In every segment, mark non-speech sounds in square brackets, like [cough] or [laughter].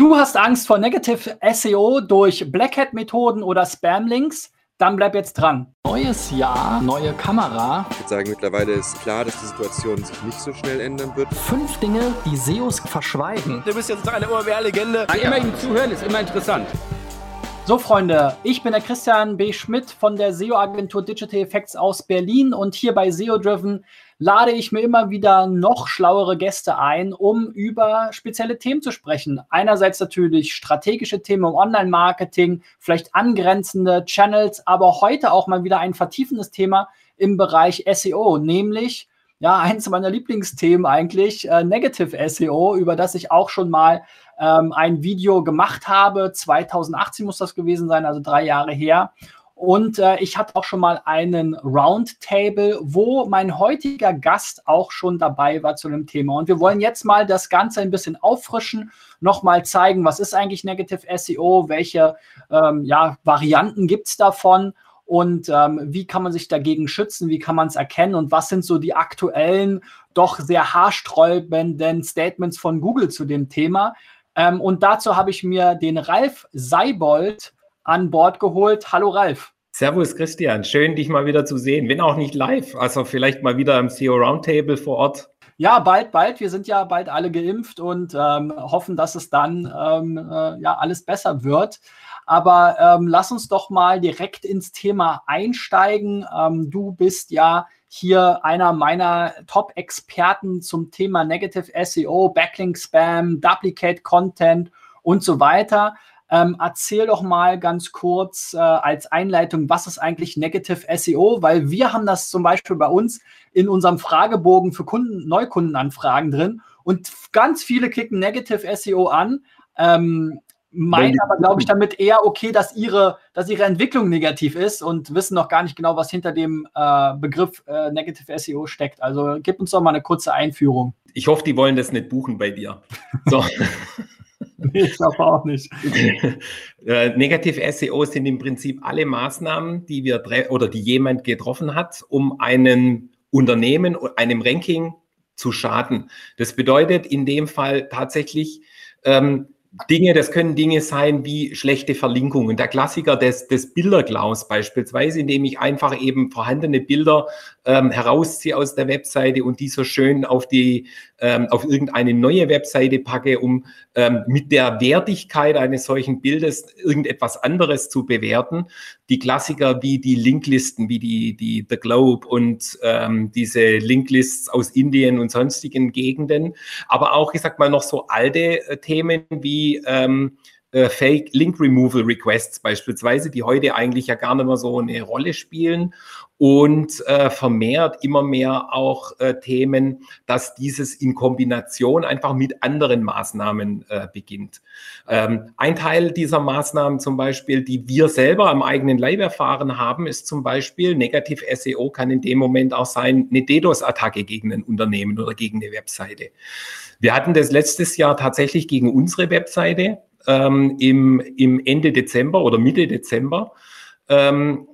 Du hast Angst vor Negative SEO durch Black Hat Methoden oder Spam-Links? Dann bleib jetzt dran. Neues Jahr, neue Kamera. Ich würde sagen, mittlerweile ist klar, dass die Situation sich nicht so schnell ändern wird. Fünf Dinge, die SEOs verschweigen. Du bist jetzt eine OMR-Legende. Ja, immer ihm zuhören ist immer interessant. So, Freunde, ich bin der Christian B. Schmidt von der SEO-Agentur Digital Effects aus Berlin und hier bei SEO Driven lade ich mir immer wieder noch schlauere Gäste ein, um über spezielle Themen zu sprechen. Einerseits natürlich strategische Themen im Online-Marketing, vielleicht angrenzende Channels, aber heute auch mal wieder ein vertiefendes Thema im Bereich SEO, nämlich ja, [laughs] eins meiner Lieblingsthemen eigentlich, äh, Negative SEO, über das ich auch schon mal ähm, ein Video gemacht habe. 2018 muss das gewesen sein, also drei Jahre her. Und äh, ich hatte auch schon mal einen Roundtable, wo mein heutiger Gast auch schon dabei war zu dem Thema. Und wir wollen jetzt mal das Ganze ein bisschen auffrischen, nochmal zeigen, was ist eigentlich Negative SEO, welche ähm, ja, Varianten gibt es davon und ähm, wie kann man sich dagegen schützen, wie kann man es erkennen und was sind so die aktuellen, doch sehr haarsträubenden Statements von Google zu dem Thema. Ähm, und dazu habe ich mir den Ralf Seibold an Bord geholt. Hallo Ralf. Servus Christian, schön dich mal wieder zu sehen, wenn auch nicht live, also vielleicht mal wieder im CEO Roundtable vor Ort. Ja, bald, bald. Wir sind ja bald alle geimpft und ähm, hoffen, dass es dann ähm, äh, ja alles besser wird. Aber ähm, lass uns doch mal direkt ins Thema einsteigen. Ähm, du bist ja hier einer meiner Top-Experten zum Thema Negative SEO, Backlink Spam, Duplicate Content und so weiter. Ähm, erzähl doch mal ganz kurz äh, als Einleitung, was ist eigentlich Negative SEO? Weil wir haben das zum Beispiel bei uns in unserem Fragebogen für Kunden, Neukundenanfragen drin und ganz viele klicken Negative SEO an. Ähm, meinen aber, glaube ich, damit eher okay, dass ihre, dass ihre Entwicklung negativ ist und wissen noch gar nicht genau, was hinter dem äh, Begriff äh, Negative SEO steckt. Also gib uns doch mal eine kurze Einführung. Ich hoffe, die wollen das nicht buchen bei dir. So. [laughs] [laughs] nee, ich glaube auch nicht. [laughs] Äh, Negative SEO sind im Prinzip alle Maßnahmen, die wir oder die jemand getroffen hat, um einem Unternehmen, einem Ranking zu schaden. Das bedeutet in dem Fall tatsächlich, ähm, Dinge, das können Dinge sein wie schlechte Verlinkungen. Der Klassiker des, des Bilderklaus beispielsweise, indem ich einfach eben vorhandene Bilder ähm, herausziehe aus der Webseite und die so schön auf die ähm, auf irgendeine neue Webseite packe, um ähm, mit der Wertigkeit eines solchen Bildes irgendetwas anderes zu bewerten. Die Klassiker wie die Linklisten, wie die, die The Globe und ähm, diese Linklists aus Indien und sonstigen Gegenden, aber auch, ich sag mal, noch so alte äh, Themen wie ähm, äh, Fake Link Removal Requests beispielsweise, die heute eigentlich ja gar nicht mehr so eine Rolle spielen und äh, vermehrt immer mehr auch äh, Themen, dass dieses in Kombination einfach mit anderen Maßnahmen äh, beginnt. Ähm, ein Teil dieser Maßnahmen zum Beispiel, die wir selber am eigenen Leib erfahren haben, ist zum Beispiel Negativ SEO kann in dem Moment auch sein, eine DDoS-Attacke gegen ein Unternehmen oder gegen eine Webseite. Wir hatten das letztes Jahr tatsächlich gegen unsere Webseite ähm, im, im Ende Dezember oder Mitte Dezember. Ähm,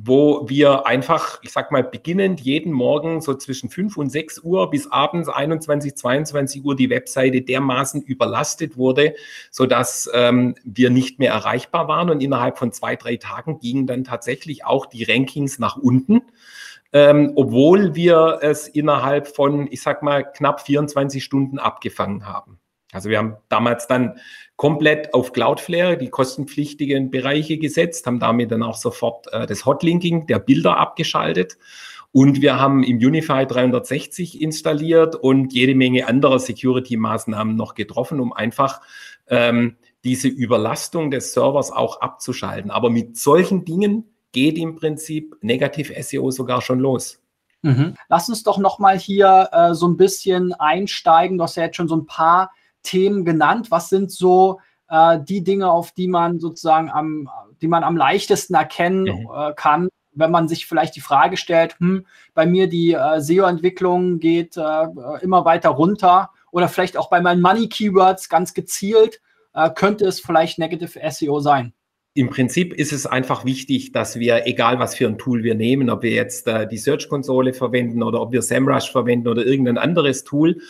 wo wir einfach, ich sag mal, beginnend jeden Morgen so zwischen 5 und 6 Uhr bis abends 21, 22 Uhr die Webseite dermaßen überlastet wurde, sodass ähm, wir nicht mehr erreichbar waren. Und innerhalb von zwei, drei Tagen gingen dann tatsächlich auch die Rankings nach unten. Ähm, obwohl wir es innerhalb von, ich sag mal, knapp 24 Stunden abgefangen haben. Also wir haben damals dann komplett auf Cloudflare die kostenpflichtigen Bereiche gesetzt, haben damit dann auch sofort äh, das Hotlinking der Bilder abgeschaltet. Und wir haben im Unify 360 installiert und jede Menge anderer Security-Maßnahmen noch getroffen, um einfach ähm, diese Überlastung des Servers auch abzuschalten. Aber mit solchen Dingen geht im Prinzip Negativ SEO sogar schon los. Mhm. Lass uns doch noch mal hier äh, so ein bisschen einsteigen. Du hast ja jetzt schon so ein paar Themen genannt. Was sind so äh, die Dinge, auf die man sozusagen am, die man am leichtesten erkennen mhm. äh, kann, wenn man sich vielleicht die Frage stellt, hm, bei mir die äh, SEO-Entwicklung geht äh, immer weiter runter oder vielleicht auch bei meinen Money-Keywords ganz gezielt, äh, könnte es vielleicht Negative SEO sein. Im Prinzip ist es einfach wichtig, dass wir, egal was für ein Tool wir nehmen, ob wir jetzt äh, die Search-Konsole verwenden oder ob wir SEMrush verwenden oder irgendein anderes Tool,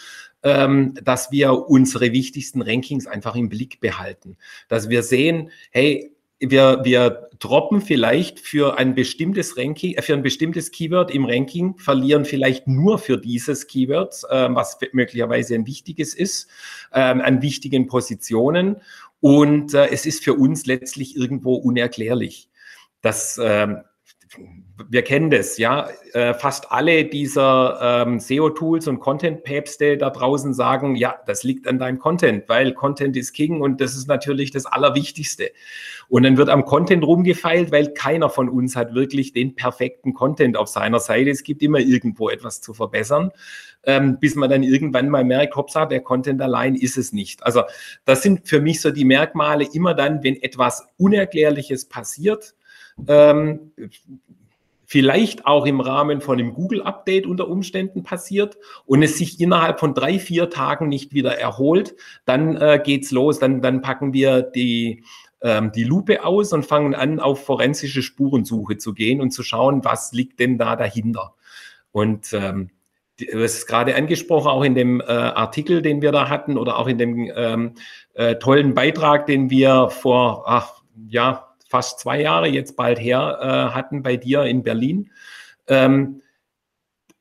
ähm, dass wir unsere wichtigsten Rankings einfach im Blick behalten. Dass wir sehen, hey, wir, wir droppen vielleicht für ein bestimmtes Ranking, äh, für ein bestimmtes Keyword im Ranking, verlieren vielleicht nur für dieses Keyword, äh, was möglicherweise ein wichtiges ist, äh, an wichtigen Positionen. Und äh, es ist für uns letztlich irgendwo unerklärlich. Das ähm, wir kennen das, ja. Äh, fast alle dieser ähm, SEO-Tools und Content-Päpste da draußen sagen, ja, das liegt an deinem Content, weil Content ist King und das ist natürlich das Allerwichtigste. Und dann wird am Content rumgefeilt, weil keiner von uns hat wirklich den perfekten Content auf seiner Seite. Es gibt immer irgendwo etwas zu verbessern, ähm, bis man dann irgendwann mal merkt, hoppsa, der Content allein ist es nicht. Also das sind für mich so die Merkmale immer dann, wenn etwas Unerklärliches passiert, ähm, vielleicht auch im Rahmen von einem Google-Update unter Umständen passiert und es sich innerhalb von drei, vier Tagen nicht wieder erholt, dann äh, geht's los. Dann, dann packen wir die, ähm, die Lupe aus und fangen an, auf forensische Spurensuche zu gehen und zu schauen, was liegt denn da dahinter. Und ähm, das ist gerade angesprochen, auch in dem äh, Artikel, den wir da hatten oder auch in dem ähm, äh, tollen Beitrag, den wir vor, ach, ja, fast zwei Jahre jetzt bald her äh, hatten bei dir in Berlin. Ähm,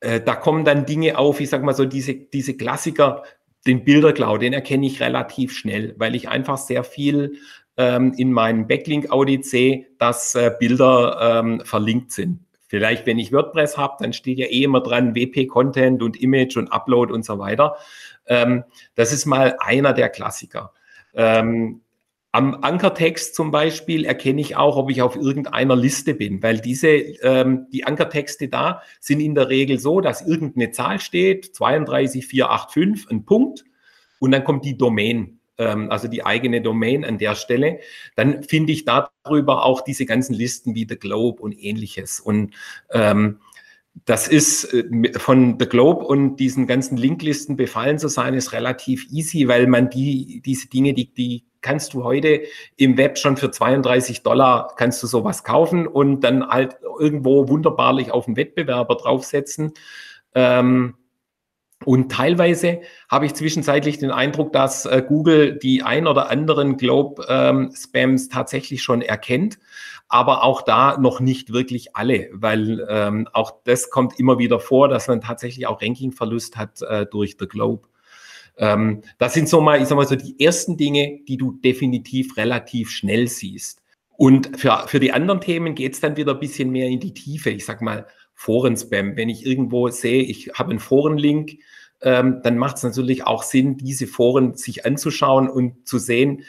äh, da kommen dann Dinge auf, ich sag mal so, diese, diese Klassiker, den Bildercloud, den erkenne ich relativ schnell, weil ich einfach sehr viel ähm, in meinem Backlink-Audit sehe, dass äh, Bilder ähm, verlinkt sind. Vielleicht, wenn ich WordPress habe, dann steht ja eh immer dran WP-Content und Image und Upload und so weiter. Ähm, das ist mal einer der Klassiker. Ähm, am Ankertext zum Beispiel erkenne ich auch, ob ich auf irgendeiner Liste bin, weil diese, ähm, die Ankertexte da sind in der Regel so, dass irgendeine Zahl steht, 32485, ein Punkt, und dann kommt die Domain, ähm, also die eigene Domain an der Stelle. Dann finde ich darüber auch diese ganzen Listen wie The Globe und ähnliches. Und ähm, das ist äh, von The Globe und diesen ganzen Linklisten befallen zu sein, ist relativ easy, weil man die, diese Dinge, die, die kannst du heute im Web schon für 32 Dollar kannst du sowas kaufen und dann halt irgendwo wunderbarlich auf den Wettbewerber draufsetzen. Ähm, und teilweise habe ich zwischenzeitlich den Eindruck, dass äh, Google die ein oder anderen Globe-Spams ähm, tatsächlich schon erkennt, aber auch da noch nicht wirklich alle, weil ähm, auch das kommt immer wieder vor, dass man tatsächlich auch Rankingverlust hat äh, durch The Globe. Ähm, das sind so mal, ich sag mal so die ersten Dinge, die du definitiv relativ schnell siehst. Und für, für die anderen Themen geht es dann wieder ein bisschen mehr in die Tiefe. Ich sag mal Foren-Spam. Wenn ich irgendwo sehe, ich habe einen Forenlink, ähm, dann macht es natürlich auch Sinn, diese Foren sich anzuschauen und zu sehen,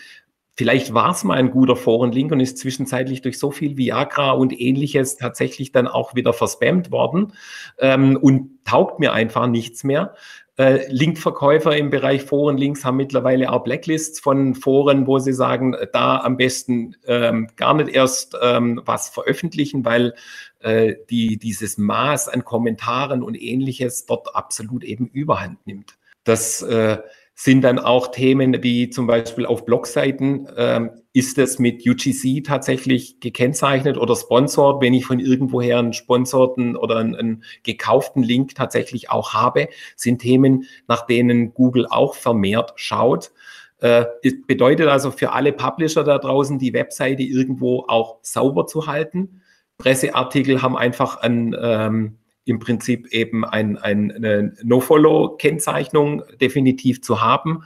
vielleicht war es mal ein guter Forenlink und ist zwischenzeitlich durch so viel Viagra und ähnliches tatsächlich dann auch wieder verspammt worden ähm, und taugt mir einfach nichts mehr. Äh, Linkverkäufer im Bereich Forenlinks haben mittlerweile auch Blacklists von Foren, wo sie sagen, da am besten ähm, gar nicht erst ähm, was veröffentlichen, weil äh, die, dieses Maß an Kommentaren und ähnliches dort absolut eben überhand nimmt. Das äh, sind dann auch Themen wie zum Beispiel auf Blogseiten, ähm, ist es mit UGC tatsächlich gekennzeichnet oder sponsored, wenn ich von irgendwoher einen sponsorten oder einen, einen, gekauften Link tatsächlich auch habe, sind Themen, nach denen Google auch vermehrt schaut. Äh, bedeutet also für alle Publisher da draußen, die Webseite irgendwo auch sauber zu halten. Presseartikel haben einfach ein ähm, im Prinzip eben ein, ein, eine No-Follow-Kennzeichnung definitiv zu haben.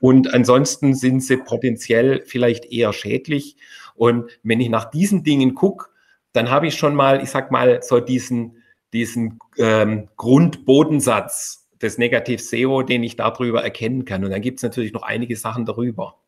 Und ansonsten sind sie potenziell vielleicht eher schädlich. Und wenn ich nach diesen Dingen gucke, dann habe ich schon mal, ich sag mal, so diesen, diesen ähm, Grundbodensatz des Negativ-SEO, den ich darüber erkennen kann. Und dann gibt es natürlich noch einige Sachen darüber.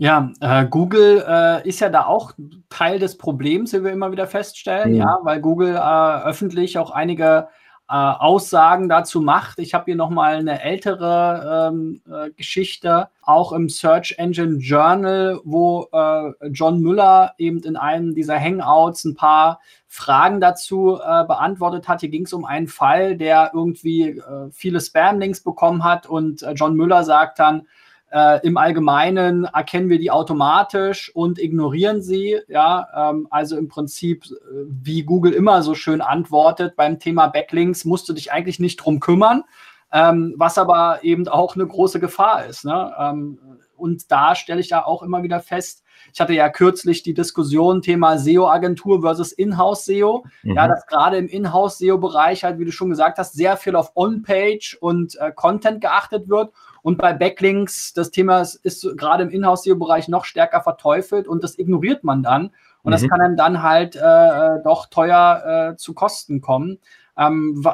Ja, äh, Google äh, ist ja da auch Teil des Problems, wie wir immer wieder feststellen, mhm. ja, weil Google äh, öffentlich auch einige äh, Aussagen dazu macht. Ich habe hier nochmal eine ältere ähm, äh, Geschichte, auch im Search Engine Journal, wo äh, John Müller eben in einem dieser Hangouts ein paar Fragen dazu beantwortet hat. Hier ging es um einen Fall, der irgendwie viele Spam-Links bekommen hat und John Müller sagt dann, äh, Im Allgemeinen erkennen wir die automatisch und ignorieren sie. Ja, ähm, also im Prinzip, äh, wie Google immer so schön antwortet beim Thema Backlinks, musst du dich eigentlich nicht drum kümmern. ähm, was aber eben auch eine große Gefahr ist. Ne? Ähm, und da stelle ich ja auch immer wieder fest, ich hatte ja kürzlich die Diskussion Thema SEO-Agentur versus Inhouse-SEO. Mhm. Ja, dass gerade im Inhouse-SEO-Bereich halt, wie du schon gesagt hast, sehr viel auf On-Page und äh, Content geachtet wird. Und bei Backlinks, das Thema ist, ist gerade im Inhouse-SEO-Bereich noch stärker verteufelt und das ignoriert man dann. Und mhm. das kann einem dann halt äh, äh, doch teuer äh, zu Kosten kommen. Ähm,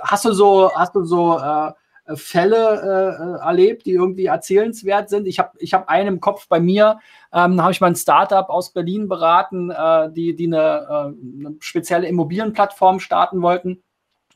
hast du so, hast du so äh, Fälle äh, erlebt, die irgendwie erzählenswert sind? Ich habe ich hab einen im Kopf bei mir, ähm, habe ich mal ein Startup aus Berlin beraten, äh, die, die eine, äh, eine spezielle Immobilienplattform starten wollten.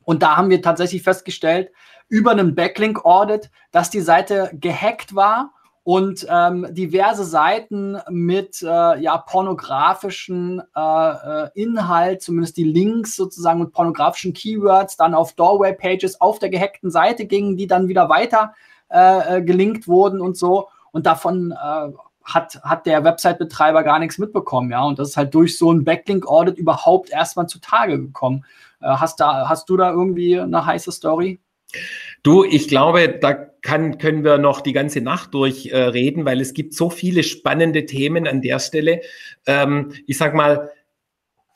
Und da haben wir tatsächlich festgestellt, über einen Backlink-Audit, dass die Seite gehackt war und ähm, diverse Seiten mit äh, ja, pornografischen äh, äh, Inhalt, zumindest die Links sozusagen mit pornografischen Keywords, dann auf Doorway-Pages auf der gehackten Seite gingen, die dann wieder weiter äh, äh gelinkt wurden und so. Und davon äh, hat, hat der Website-Betreiber gar nichts mitbekommen, ja. Und das ist halt durch so ein Backlink-Audit überhaupt erstmal zutage gekommen. Äh, hast, da, hast du da irgendwie eine heiße Story? Du, ich glaube, da kann, können wir noch die ganze Nacht durchreden, äh, weil es gibt so viele spannende Themen an der Stelle. Ähm, ich sag mal,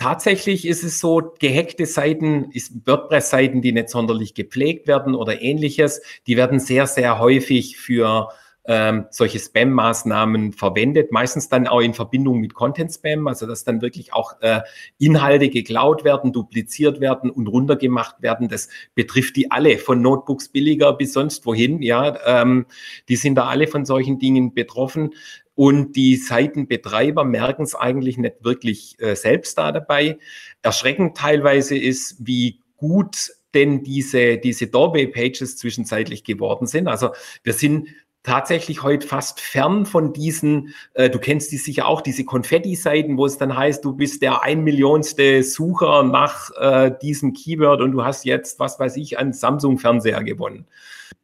Tatsächlich ist es so, gehackte Seiten, WordPress-Seiten, die nicht sonderlich gepflegt werden oder ähnliches, die werden sehr, sehr häufig für ähm, solche Spam-Maßnahmen verwendet, meistens dann auch in Verbindung mit Content-Spam, also dass dann wirklich auch äh, Inhalte geklaut werden, dupliziert werden und runtergemacht werden. Das betrifft die alle, von Notebooks billiger bis sonst wohin. Ja, ähm, die sind da alle von solchen Dingen betroffen. Und die Seitenbetreiber merken es eigentlich nicht wirklich äh, selbst da dabei. Erschreckend teilweise ist, wie gut denn diese, diese Doorway-Pages zwischenzeitlich geworden sind. Also wir sind tatsächlich heute fast fern von diesen, äh, du kennst die sicher auch, diese Konfetti-Seiten, wo es dann heißt, du bist der ein Millionste Sucher nach äh, diesem Keyword und du hast jetzt, was weiß ich, einen Samsung-Fernseher gewonnen.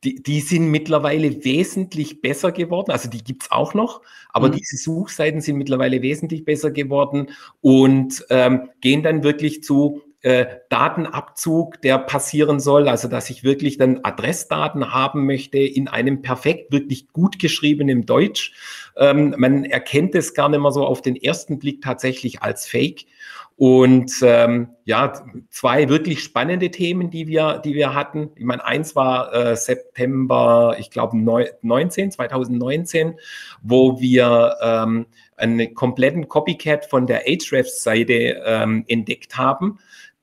Die, die sind mittlerweile wesentlich besser geworden, also die gibt's auch noch, aber mhm. diese Suchseiten sind mittlerweile wesentlich besser geworden und ähm, gehen dann wirklich zu äh, Datenabzug, der passieren soll, also dass ich wirklich dann Adressdaten haben möchte in einem perfekt, wirklich gut geschriebenen Deutsch. Ähm, man erkennt es gar nicht mehr so auf den ersten Blick tatsächlich als Fake. Und ähm, ja, zwei wirklich spannende Themen, die wir, die wir hatten. Ich meine, eins war äh, September, ich glaube 19, 2019, wo wir ähm, einen kompletten Copycat von der Ahrefs-Seite ähm, entdeckt haben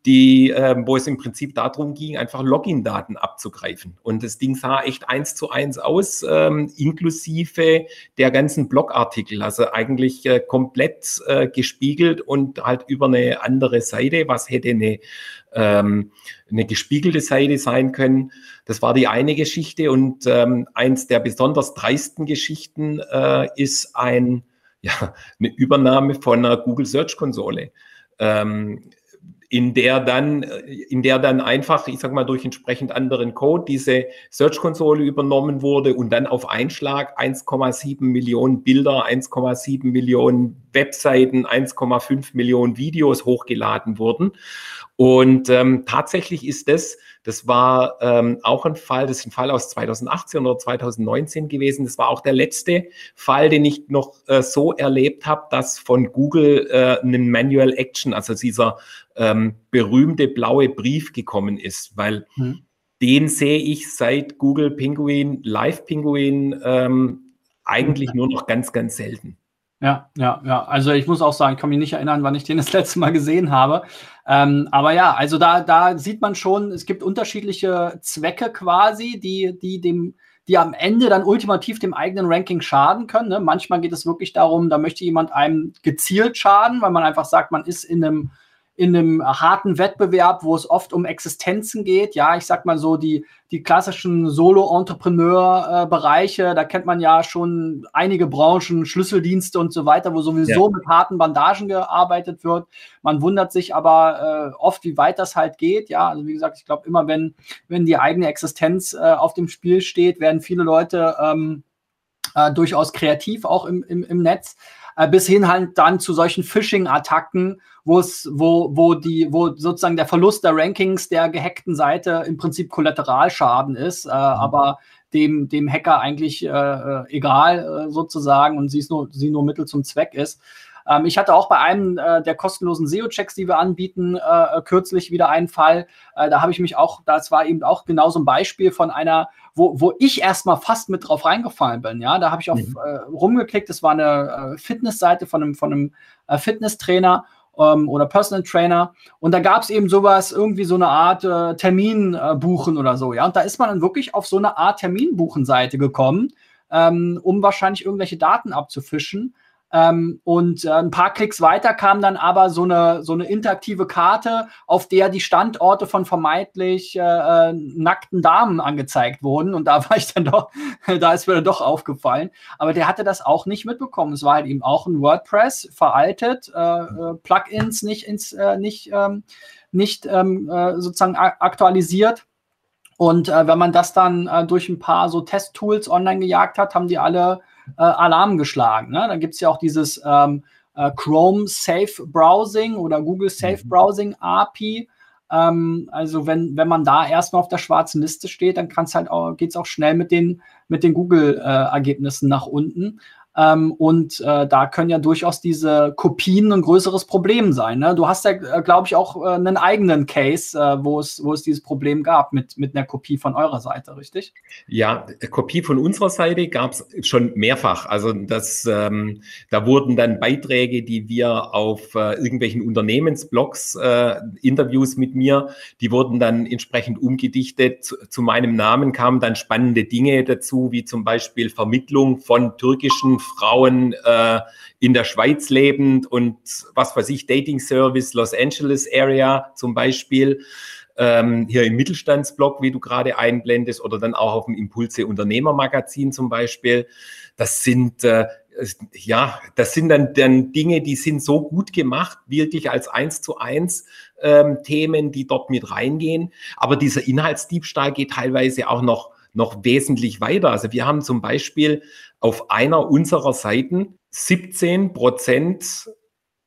die, äh, wo es im Prinzip darum ging, einfach Login-Daten abzugreifen. Und das Ding sah echt eins zu eins aus, ähm, inklusive der ganzen Blogartikel, also eigentlich äh, komplett äh, gespiegelt und halt über eine andere Seite, was hätte eine, ähm, eine gespiegelte Seite sein können. Das war die eine Geschichte und ähm, eins der besonders dreisten Geschichten äh, ist ein, [laughs] ja, eine Übernahme von einer Google Search Konsole. Ähm, in der dann, in der dann einfach, ich sag mal, durch entsprechend anderen Code diese Search-Konsole übernommen wurde und dann auf Einschlag 1,7 Millionen Bilder, 1,7 Millionen Webseiten, 1,5 Millionen Videos hochgeladen wurden. Und ähm, tatsächlich ist das, das war ähm, auch ein Fall, das ist ein Fall aus 2018 oder 2019 gewesen. Das war auch der letzte Fall, den ich noch äh, so erlebt habe, dass von Google äh, einen Manual Action, also dieser ähm, berühmte blaue Brief gekommen ist, weil hm. den sehe ich seit Google Penguin, Live Penguin ähm, eigentlich nur noch ganz, ganz selten. Ja, ja, ja. Also ich muss auch sagen, ich kann mich nicht erinnern, wann ich den das letzte Mal gesehen habe. Ähm, aber ja, also da, da sieht man schon, es gibt unterschiedliche Zwecke quasi, die, die dem, die am Ende dann ultimativ dem eigenen Ranking schaden können. Ne? Manchmal geht es wirklich darum, da möchte jemand einem gezielt schaden, weil man einfach sagt, man ist in einem in einem harten Wettbewerb, wo es oft um Existenzen geht. Ja, ich sag mal so, die, die klassischen Solo-Entrepreneur-Bereiche, da kennt man ja schon einige Branchen, Schlüsseldienste und so weiter, wo sowieso ja. mit harten Bandagen gearbeitet wird. Man wundert sich aber äh, oft, wie weit das halt geht. Ja, also wie gesagt, ich glaube, immer wenn, wenn die eigene Existenz äh, auf dem Spiel steht, werden viele Leute ähm, äh, durchaus kreativ auch im, im, im Netz. Äh, bis hin halt dann zu solchen Phishing-Attacken, wo es, wo, wo die, wo sozusagen der Verlust der Rankings der gehackten Seite im Prinzip Kollateralschaden ist, äh, mhm. aber dem, dem Hacker eigentlich äh, äh egal äh, sozusagen und sie, ist nur, sie nur Mittel zum Zweck ist. Ähm, ich hatte auch bei einem äh, der kostenlosen SEO-Checks, die wir anbieten, äh, kürzlich wieder einen Fall. Äh, da habe ich mich auch, das war eben auch genau so ein Beispiel von einer, wo, wo ich erstmal fast mit drauf reingefallen bin. Ja, da habe ich auf mhm. äh, rumgeklickt. Das war eine äh, Fitnessseite von einem, von einem äh, Fitnesstrainer ähm, oder Personal Trainer. Und da gab es eben sowas, irgendwie so eine Art äh, Termin äh, buchen oder so. Ja, und da ist man dann wirklich auf so eine Art Terminbuchen-Seite gekommen, ähm, um wahrscheinlich irgendwelche Daten abzufischen. Ähm, und äh, ein paar Klicks weiter kam dann aber so eine, so eine interaktive Karte, auf der die Standorte von vermeintlich äh, äh nackten Damen angezeigt wurden. Und da [laughs] war ich dann doch, da ist mir dann doch aufgefallen. Aber der hatte das auch nicht mitbekommen. Es war halt eben auch ein WordPress, veraltet, äh, äh Plugins nicht, ins, äh, nicht, ähm, nicht ähm, sozusagen aktualisiert. Und wenn man das dann durch ein paar so Testtools online gejagt hat, haben die alle äh, Alarm geschlagen. Ne? Da gibt es ja auch dieses ähm, äh, Chrome Safe Browsing oder Google Safe mhm. Browsing API. Ähm, also wenn, wenn man da erstmal auf der schwarzen Liste steht, dann halt geht es auch schnell mit den, mit den Google-Ergebnissen äh, nach unten. Ähm, und äh, da können ja durchaus diese Kopien ein größeres Problem sein. Ne? Du hast ja, äh, glaube ich, auch äh, einen eigenen Case, äh, wo, es, wo es dieses Problem gab mit, mit einer Kopie von eurer Seite, richtig? Ja, Kopie von unserer Seite gab es schon mehrfach. Also das, ähm, da wurden dann Beiträge, die wir auf äh, irgendwelchen Unternehmensblogs, äh, Interviews mit mir, die wurden dann entsprechend umgedichtet. Zu, zu meinem Namen kamen dann spannende Dinge dazu, wie zum Beispiel Vermittlung von türkischen Frauen äh, in der Schweiz lebend und was weiß ich, Dating Service Los Angeles Area zum Beispiel. Ähm, hier im Mittelstandsblog, wie du gerade einblendest, oder dann auch auf dem Impulse Unternehmermagazin zum Beispiel. Das sind äh, ja, das sind dann, dann Dinge, die sind so gut gemacht, wirklich als eins zu eins ähm, Themen, die dort mit reingehen. Aber dieser Inhaltsdiebstahl geht teilweise auch noch noch wesentlich weiter. Also wir haben zum Beispiel auf einer unserer Seiten 17 Prozent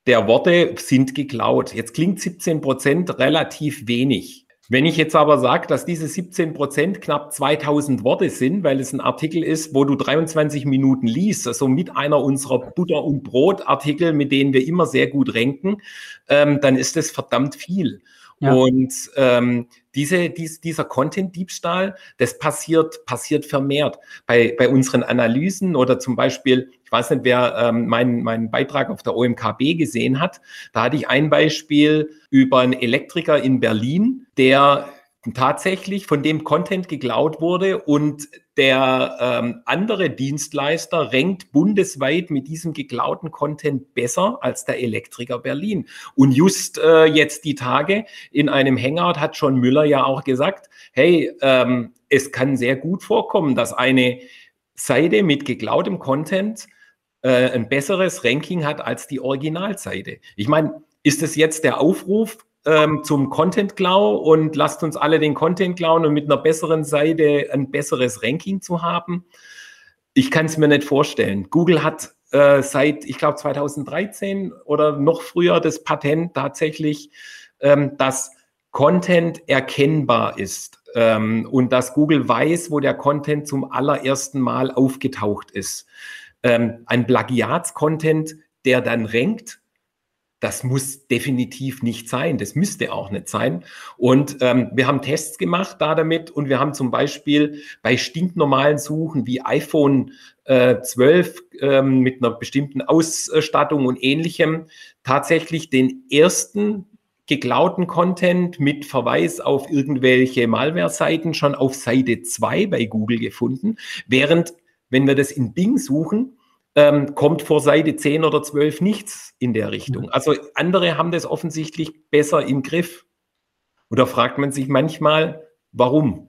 der Worte sind geklaut. Jetzt klingt 17 Prozent relativ wenig. Wenn ich jetzt aber sage, dass diese 17 Prozent knapp 2000 Worte sind, weil es ein Artikel ist, wo du 23 Minuten liest, also mit einer unserer Butter- und Brot-Artikel, mit denen wir immer sehr gut ranken, ähm, dann ist das verdammt viel. Ja. Und ähm, diese, dies, dieser Content-Diebstahl, das passiert, passiert vermehrt. Bei, bei unseren Analysen oder zum Beispiel, ich weiß nicht, wer ähm, meinen, meinen Beitrag auf der OMKB gesehen hat, da hatte ich ein Beispiel über einen Elektriker in Berlin, der tatsächlich von dem Content geklaut wurde und der ähm, andere Dienstleister rankt bundesweit mit diesem geklauten Content besser als der Elektriker Berlin. Und just äh, jetzt die Tage in einem Hangout hat schon Müller ja auch gesagt, hey, ähm, es kann sehr gut vorkommen, dass eine Seite mit geklautem Content äh, ein besseres Ranking hat als die Originalseite. Ich meine, ist es jetzt der Aufruf, ähm, zum Content Klau und lasst uns alle den Content klauen und mit einer besseren Seite ein besseres Ranking zu haben. Ich kann es mir nicht vorstellen. Google hat äh, seit, ich glaube, 2013 oder noch früher das Patent tatsächlich, ähm, dass Content erkennbar ist ähm, und dass Google weiß, wo der Content zum allerersten Mal aufgetaucht ist. Ähm, ein Plagiats-Content, der dann rankt, das muss definitiv nicht sein. Das müsste auch nicht sein. Und ähm, wir haben Tests gemacht da damit und wir haben zum Beispiel bei stinknormalen Suchen wie iPhone äh, 12 ähm, mit einer bestimmten Ausstattung und ähnlichem tatsächlich den ersten geklauten Content mit Verweis auf irgendwelche Malware-Seiten schon auf Seite 2 bei Google gefunden, während wenn wir das in Bing suchen, ähm, kommt vor Seite 10 oder 12 nichts in der Richtung. Mhm. Also andere haben das offensichtlich besser im Griff. Oder fragt man sich manchmal, warum?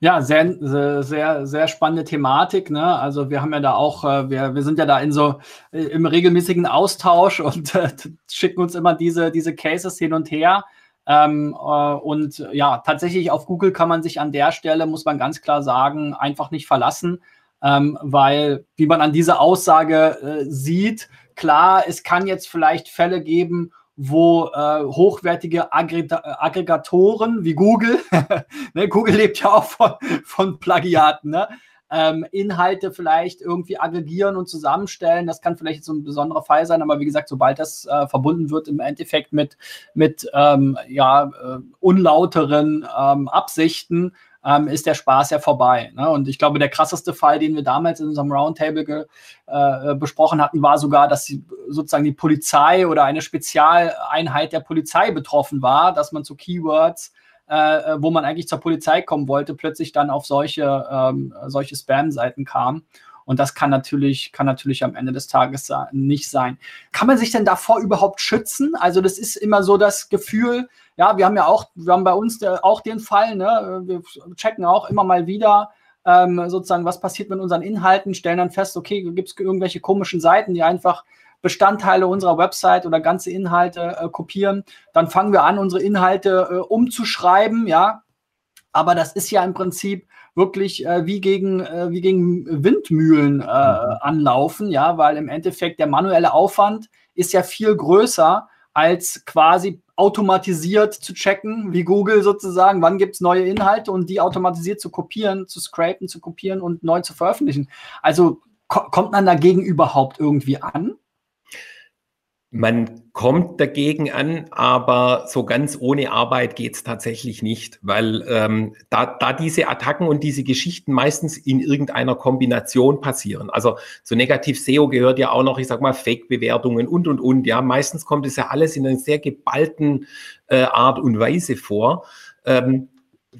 Ja, sehr, sehr, sehr spannende Thematik. Ne? Also wir haben ja da auch, äh, wir, wir sind ja da in so äh, im regelmäßigen Austausch [laughs] und äh, schicken uns immer diese, diese Cases hin und her. Ähm, äh, und ja, tatsächlich auf Google kann man sich an der Stelle, muss man ganz klar sagen, einfach nicht verlassen. Ähm, weil, wie man an dieser Aussage äh, sieht, klar, es kann jetzt vielleicht Fälle geben, wo äh, hochwertige Aggregatoren wie Google, [laughs] ne, Google lebt ja auch von, von Plagiaten, ne? ähm, Inhalte vielleicht irgendwie aggregieren und zusammenstellen. Das kann vielleicht so ein besonderer Fall sein, aber wie gesagt, sobald das äh, verbunden wird im Endeffekt mit, mit ähm, ja, äh, unlauteren ähm, Absichten, ähm, ist der Spaß ja vorbei. Ne? Und ich glaube, der krasseste Fall, den wir damals in unserem Roundtable äh, besprochen hatten, war sogar, dass die, sozusagen die Polizei oder eine Spezialeinheit der Polizei betroffen war, dass man zu Keywords äh, wo man eigentlich zur Polizei kommen wollte, plötzlich dann auf solche, ähm, solche Spam-Seiten kam. Und das kann natürlich, kann natürlich am Ende des Tages nicht sein. Kann man sich denn davor überhaupt schützen? Also, das ist immer so das Gefühl, ja, wir haben ja auch, wir haben bei uns auch den Fall, ne? wir checken auch immer mal wieder, ähm, sozusagen, was passiert mit unseren Inhalten, stellen dann fest, okay, gibt es irgendwelche komischen Seiten, die einfach Bestandteile unserer Website oder ganze Inhalte äh, kopieren. Dann fangen wir an, unsere Inhalte äh, umzuschreiben, ja. Aber das ist ja im Prinzip wirklich äh, wie, gegen, äh, wie gegen Windmühlen äh, mhm. anlaufen, ja, weil im Endeffekt der manuelle Aufwand ist ja viel größer als quasi automatisiert zu checken, wie Google sozusagen, wann gibt es neue Inhalte und die automatisiert zu kopieren, zu scrapen, zu kopieren und neu zu veröffentlichen. Also ko kommt man dagegen überhaupt irgendwie an? Man kommt dagegen an, aber so ganz ohne Arbeit geht's tatsächlich nicht, weil ähm, da, da diese Attacken und diese Geschichten meistens in irgendeiner Kombination passieren. Also zu Negativ SEO gehört ja auch noch, ich sag mal, Fake-Bewertungen und und und. Ja, meistens kommt es ja alles in einer sehr geballten äh, Art und Weise vor. Ähm,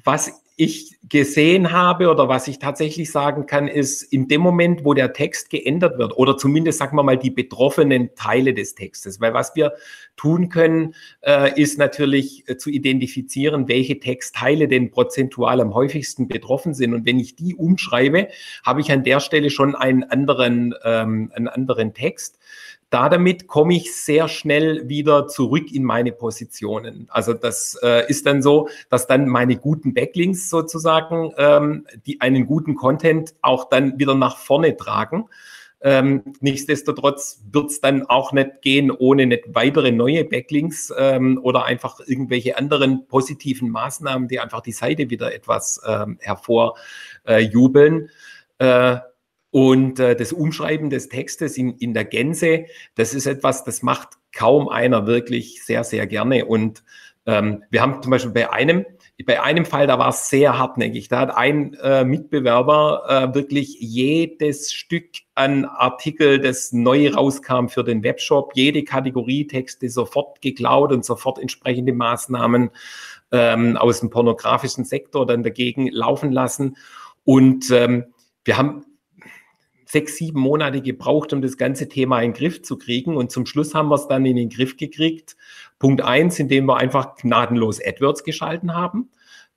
was ich gesehen habe oder was ich tatsächlich sagen kann, ist in dem Moment, wo der Text geändert wird oder zumindest sagen wir mal die betroffenen Teile des Textes, weil was wir tun können, äh, ist natürlich äh, zu identifizieren, welche Textteile denn prozentual am häufigsten betroffen sind. Und wenn ich die umschreibe, habe ich an der Stelle schon einen anderen, ähm, einen anderen Text da damit komme ich sehr schnell wieder zurück in meine Positionen. Also das äh, ist dann so, dass dann meine guten Backlinks sozusagen, ähm, die einen guten Content auch dann wieder nach vorne tragen. Ähm, nichtsdestotrotz wird es dann auch nicht gehen ohne nicht weitere neue Backlinks ähm, oder einfach irgendwelche anderen positiven Maßnahmen, die einfach die Seite wieder etwas ähm, hervorjubeln. Äh, und äh, das Umschreiben des Textes in, in der Gänze, das ist etwas, das macht kaum einer wirklich sehr, sehr gerne. Und ähm, wir haben zum Beispiel bei einem, bei einem Fall, da war es sehr hartnäckig. Da hat ein äh, Mitbewerber äh, wirklich jedes Stück an Artikel, das neu rauskam für den Webshop, jede Kategorie Texte sofort geklaut und sofort entsprechende Maßnahmen ähm, aus dem pornografischen Sektor dann dagegen laufen lassen. Und ähm, wir haben sechs, sieben Monate gebraucht, um das ganze Thema in den Griff zu kriegen. Und zum Schluss haben wir es dann in den Griff gekriegt. Punkt eins, indem wir einfach gnadenlos AdWords geschalten haben.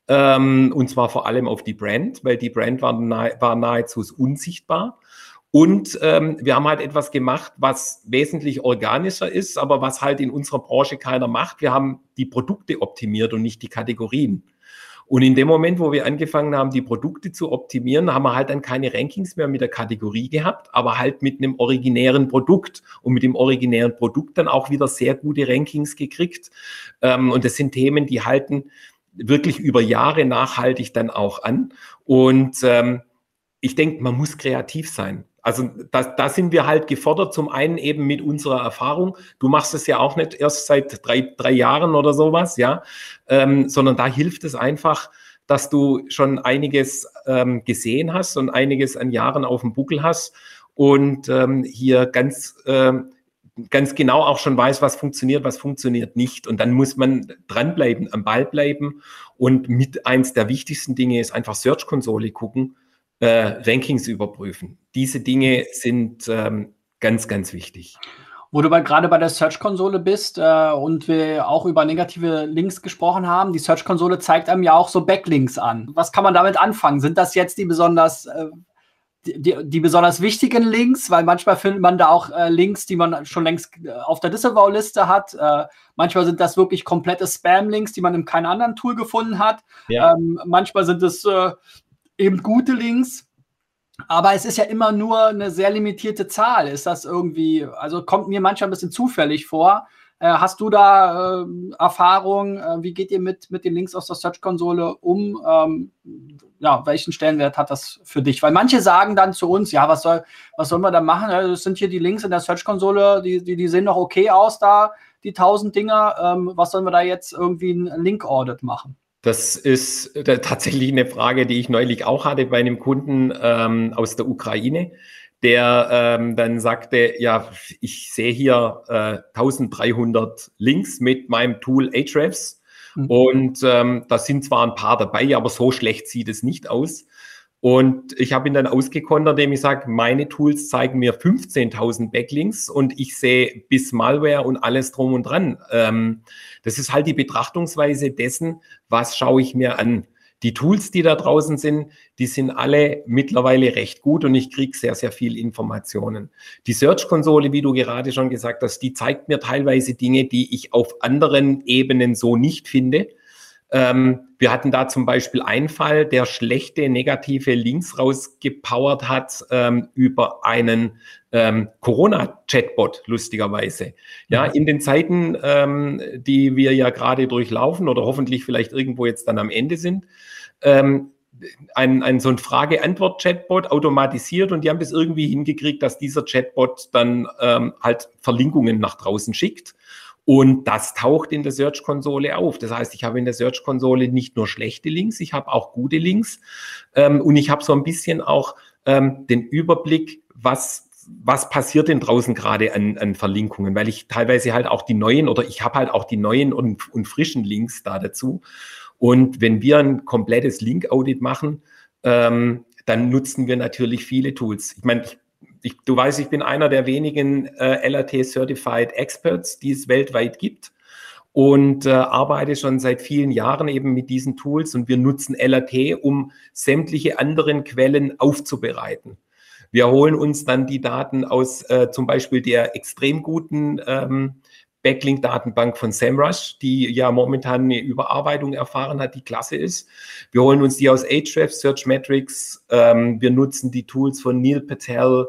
Ähm, und zwar vor allem auf die Brand, weil die Brand war, nahe, war nahezu unsichtbar. Und ähm, wir haben halt etwas gemacht, was wesentlich organischer ist, aber was halt in unserer Branche keiner macht. Wir haben die Produkte optimiert und nicht die Kategorien. Und in dem Moment, wo wir angefangen haben, die Produkte zu optimieren, haben wir halt dann keine Rankings mehr mit der Kategorie gehabt, aber halt mit einem originären Produkt und mit dem originären Produkt dann auch wieder sehr gute Rankings gekriegt. Ähm, und das sind Themen, die halten wirklich über Jahre nachhaltig dann auch an. Und ähm, ich denke, man muss kreativ sein. Also da, da sind wir halt gefordert, zum einen eben mit unserer Erfahrung. Du machst es ja auch nicht erst seit drei, drei Jahren oder sowas, ja, ähm, sondern da hilft es einfach, dass du schon einiges ähm, gesehen hast und einiges an Jahren auf dem Buckel hast und ähm, hier ganz, ähm, ganz genau auch schon weiß, was funktioniert, was funktioniert nicht. Und dann muss man dranbleiben, am Ball bleiben. Und mit eins der wichtigsten Dinge ist einfach Search-Konsole gucken äh, Rankings überprüfen. Diese Dinge sind ähm, ganz, ganz wichtig. Wo du gerade bei der Search-Konsole bist äh, und wir auch über negative Links gesprochen haben, die Search-Konsole zeigt einem ja auch so Backlinks an. Was kann man damit anfangen? Sind das jetzt die besonders äh, die, die, besonders wichtigen Links, weil manchmal findet man da auch äh, Links, die man schon längst äh, auf der Disavow-Liste hat. Äh, manchmal sind das wirklich komplette Spam-Links, die man in keinem anderen Tool gefunden hat. Ja. Ähm, manchmal sind es äh, eben gute Links. Aber es ist ja immer nur eine sehr limitierte Zahl. Ist das irgendwie, also kommt mir manchmal ein bisschen zufällig vor. Äh, hast du da äh, Erfahrung? Äh, wie geht ihr mit, mit den Links aus der Search-Konsole um? Ähm, ja, welchen Stellenwert hat das für dich? Weil manche sagen dann zu uns, ja, was soll, was sollen wir da machen? Das sind hier die Links in der Search-Konsole, die, die, die sehen noch okay aus da, die 1000 Dinger. Ähm, was sollen wir da jetzt irgendwie ein Link-Audit machen? Das ist äh, tatsächlich eine Frage, die ich neulich auch hatte bei einem Kunden ähm, aus der Ukraine, der ähm, dann sagte, ja, ich sehe hier äh, 1300 Links mit meinem Tool Ahrefs mhm. und ähm, da sind zwar ein paar dabei, aber so schlecht sieht es nicht aus. Und ich habe ihn dann ausgekontert, indem ich sage, meine Tools zeigen mir 15.000 Backlinks und ich sehe bis Malware und alles drum und dran. Ähm, das ist halt die Betrachtungsweise dessen, was schaue ich mir an. Die Tools, die da draußen sind, die sind alle mittlerweile recht gut und ich kriege sehr, sehr viel Informationen. Die Search-Konsole, wie du gerade schon gesagt hast, die zeigt mir teilweise Dinge, die ich auf anderen Ebenen so nicht finde. Ähm, wir hatten da zum Beispiel einen Fall, der schlechte negative Links rausgepowert hat ähm, über einen ähm, Corona-Chatbot, lustigerweise. Ja, mhm. in den Zeiten, ähm, die wir ja gerade durchlaufen oder hoffentlich vielleicht irgendwo jetzt dann am Ende sind, ähm, ein, ein so ein Frage-Antwort-Chatbot automatisiert und die haben das irgendwie hingekriegt, dass dieser Chatbot dann ähm, halt Verlinkungen nach draußen schickt. Und das taucht in der Search-Konsole auf. Das heißt, ich habe in der Search-Konsole nicht nur schlechte Links, ich habe auch gute Links. Ähm, und ich habe so ein bisschen auch ähm, den Überblick, was was passiert denn draußen gerade an, an Verlinkungen, weil ich teilweise halt auch die neuen oder ich habe halt auch die neuen und, und frischen Links da dazu. Und wenn wir ein komplettes Link-Audit machen, ähm, dann nutzen wir natürlich viele Tools. Ich meine, ich ich, du weißt, ich bin einer der wenigen äh, LAT-Certified Experts, die es weltweit gibt und äh, arbeite schon seit vielen Jahren eben mit diesen Tools und wir nutzen LAT, um sämtliche anderen Quellen aufzubereiten. Wir holen uns dann die Daten aus äh, zum Beispiel der extrem guten ähm, Backlink-Datenbank von SEMrush, die ja momentan eine Überarbeitung erfahren hat, die klasse ist. Wir holen uns die aus Ahrefs, Searchmetrics. Ähm, wir nutzen die Tools von Neil Patel.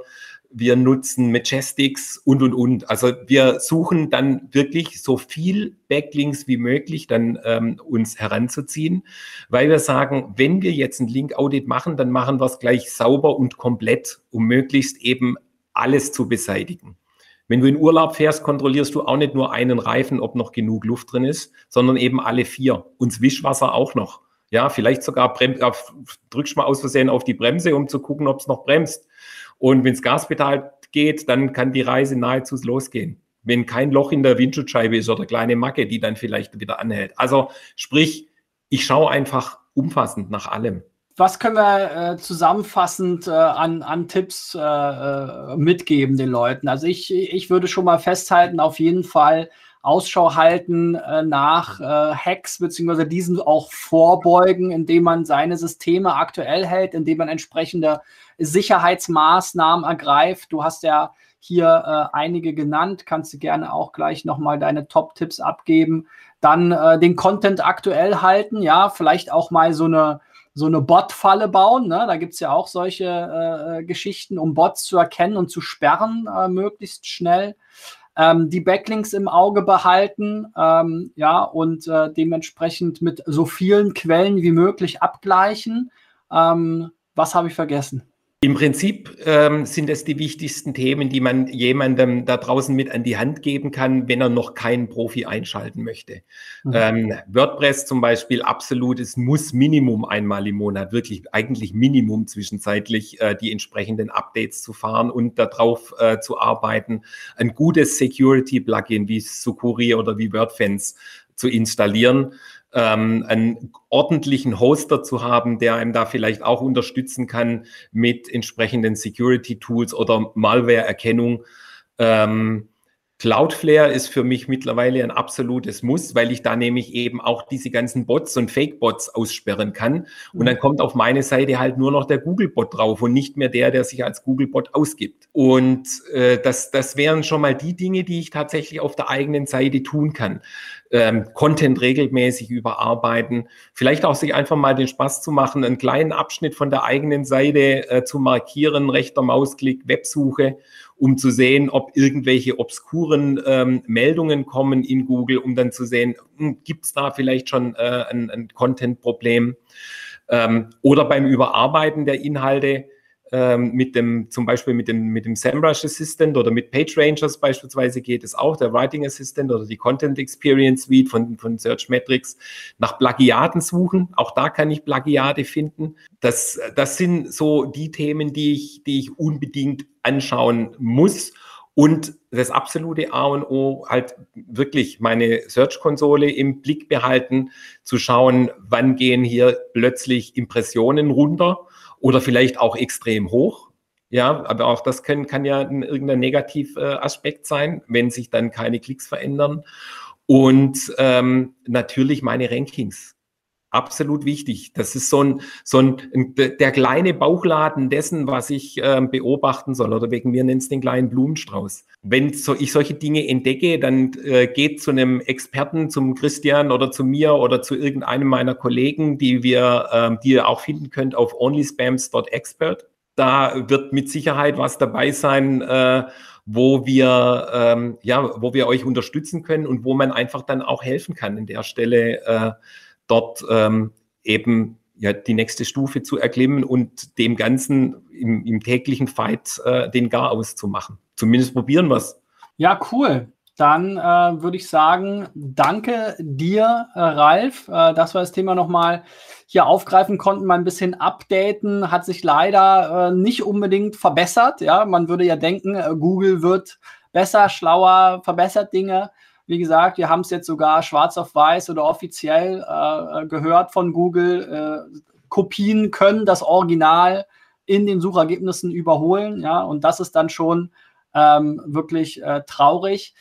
Wir nutzen Majestics und, und, und. Also wir suchen dann wirklich so viel Backlinks wie möglich dann ähm, uns heranzuziehen, weil wir sagen, wenn wir jetzt ein Link-Audit machen, dann machen wir es gleich sauber und komplett, um möglichst eben alles zu beseitigen. Wenn du in Urlaub fährst, kontrollierst du auch nicht nur einen Reifen, ob noch genug Luft drin ist, sondern eben alle vier. Und Wischwasser auch noch. Ja, vielleicht sogar brem drückst du mal aus Versehen auf die Bremse, um zu gucken, ob es noch bremst. Und wenn das Gaspedal geht, dann kann die Reise nahezu losgehen. Wenn kein Loch in der Windschutzscheibe ist oder kleine Macke, die dann vielleicht wieder anhält. Also sprich, ich schaue einfach umfassend nach allem was können wir äh, zusammenfassend äh, an, an Tipps äh, äh, mitgeben den Leuten? Also ich, ich würde schon mal festhalten, auf jeden Fall Ausschau halten äh, nach äh, Hacks, beziehungsweise diesen auch vorbeugen, indem man seine Systeme aktuell hält, indem man entsprechende Sicherheitsmaßnahmen ergreift. Du hast ja hier einige genannt, kannst du gerne auch gleich nochmal deine Top-Tipps abgeben. Dann den Content aktuell halten, ja, vielleicht auch mal so eine so eine Bot-Falle bauen. Ne? Da gibt es ja auch solche äh, äh, Geschichten, um Bots zu erkennen und zu sperren, äh, möglichst schnell. Ähm, die Backlinks im Auge behalten, ähm, ja, und äh, dementsprechend mit so vielen Quellen wie möglich abgleichen. Ähm, was habe ich vergessen? Im Prinzip ähm, sind es die wichtigsten Themen, die man jemandem da draußen mit an die Hand geben kann, wenn er noch keinen Profi einschalten möchte. Mhm. Ähm, WordPress zum Beispiel absolut, es muss Minimum einmal im Monat, wirklich eigentlich Minimum zwischenzeitlich äh, die entsprechenden Updates zu fahren und darauf äh, zu arbeiten, ein gutes Security-Plugin wie Sucuri oder wie WordFence zu installieren ähm, einen ordentlichen Hoster zu haben, der einem da vielleicht auch unterstützen kann mit entsprechenden Security-Tools oder Malware-Erkennung. Ähm, Cloudflare ist für mich mittlerweile ein absolutes Muss, weil ich da nämlich eben auch diese ganzen Bots und Fake-Bots aussperren kann. Und dann kommt auf meine Seite halt nur noch der Google-Bot drauf und nicht mehr der, der sich als Google-Bot ausgibt. Und äh, das, das wären schon mal die Dinge, die ich tatsächlich auf der eigenen Seite tun kann. Ähm, Content regelmäßig überarbeiten, vielleicht auch sich einfach mal den Spaß zu machen, einen kleinen Abschnitt von der eigenen Seite äh, zu markieren, rechter Mausklick, Websuche um zu sehen, ob irgendwelche obskuren ähm, Meldungen kommen in Google, um dann zu sehen, hm, gibt es da vielleicht schon äh, ein, ein Content-Problem. Ähm, oder beim Überarbeiten der Inhalte ähm, mit dem, zum Beispiel mit dem, mit dem SEMrush Assistant oder mit PageRangers beispielsweise geht es auch, der Writing Assistant oder die Content Experience Suite von, von Search Metrics, nach Plagiaten suchen. Auch da kann ich Plagiate finden. Das, das sind so die Themen, die ich, die ich unbedingt anschauen muss. Und das absolute A und O, halt wirklich meine Search-Konsole im Blick behalten, zu schauen, wann gehen hier plötzlich Impressionen runter oder vielleicht auch extrem hoch. Ja, aber auch das kann, kann ja ein, irgendein Negativaspekt sein, wenn sich dann keine Klicks verändern. Und ähm, natürlich meine Rankings. Absolut wichtig. Das ist so ein, so ein, der kleine Bauchladen dessen, was ich ähm, beobachten soll. Oder wegen mir nennt es den kleinen Blumenstrauß. Wenn so, ich solche Dinge entdecke, dann äh, geht zu einem Experten, zum Christian oder zu mir oder zu irgendeinem meiner Kollegen, die wir, ähm, die ihr auch finden könnt auf onlyspams.expert. Da wird mit Sicherheit was dabei sein, äh, wo wir, ähm, ja, wo wir euch unterstützen können und wo man einfach dann auch helfen kann in der Stelle. Äh, dort ähm, eben ja, die nächste Stufe zu erklimmen und dem Ganzen im, im täglichen Fight äh, den Gar auszumachen. Zumindest probieren wir es. Ja, cool. Dann äh, würde ich sagen, danke dir, äh, Ralf, äh, dass wir das Thema nochmal hier aufgreifen konnten, mal ein bisschen updaten. Hat sich leider äh, nicht unbedingt verbessert. Ja, man würde ja denken, äh, Google wird besser, schlauer, verbessert Dinge. Wie gesagt, wir haben es jetzt sogar schwarz auf weiß oder offiziell äh, gehört von Google. Äh, Kopien können das Original in den Suchergebnissen überholen. Ja, und das ist dann schon ähm, wirklich äh, traurig.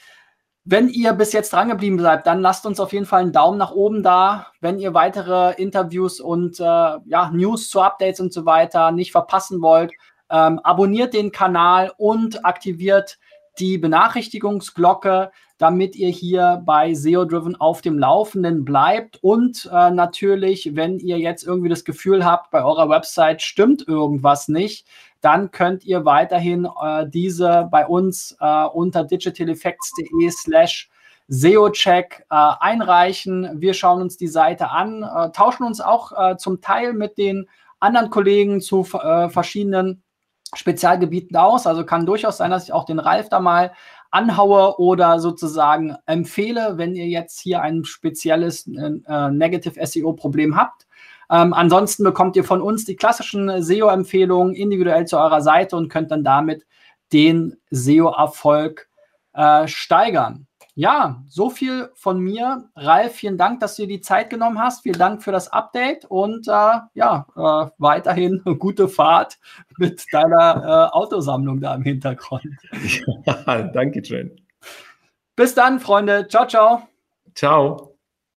Wenn ihr bis jetzt dran geblieben seid, dann lasst uns auf jeden Fall einen Daumen nach oben da. Wenn ihr weitere Interviews und äh, ja, News zu Updates und so weiter nicht verpassen wollt, ähm, abonniert den Kanal und aktiviert die Benachrichtigungsglocke, damit ihr hier bei SEO Driven auf dem Laufenden bleibt. Und äh, natürlich, wenn ihr jetzt irgendwie das Gefühl habt, bei eurer Website stimmt irgendwas nicht, dann könnt ihr weiterhin äh, diese bei uns äh, unter digitaleffects.de slash SEO-Check äh, einreichen. Wir schauen uns die Seite an, äh, tauschen uns auch äh, zum Teil mit den anderen Kollegen zu verschiedenen Spezialgebieten aus. Also kann durchaus sein, dass ich auch den Ralf da mal anhaue oder sozusagen empfehle, wenn ihr jetzt hier ein spezielles äh, Negative SEO-Problem habt. Ähm, ansonsten bekommt ihr von uns die klassischen SEO-Empfehlungen individuell zu eurer Seite und könnt dann damit den SEO-Erfolg äh, steigern. Ja, so viel von mir. Ralf, vielen Dank, dass du dir die Zeit genommen hast. Vielen Dank für das Update und äh, ja, äh, weiterhin [laughs] gute Fahrt mit deiner äh, Autosammlung da im Hintergrund. [laughs] Ja, danke schön. Bis dann, Freunde. Ciao, ciao. Ciao.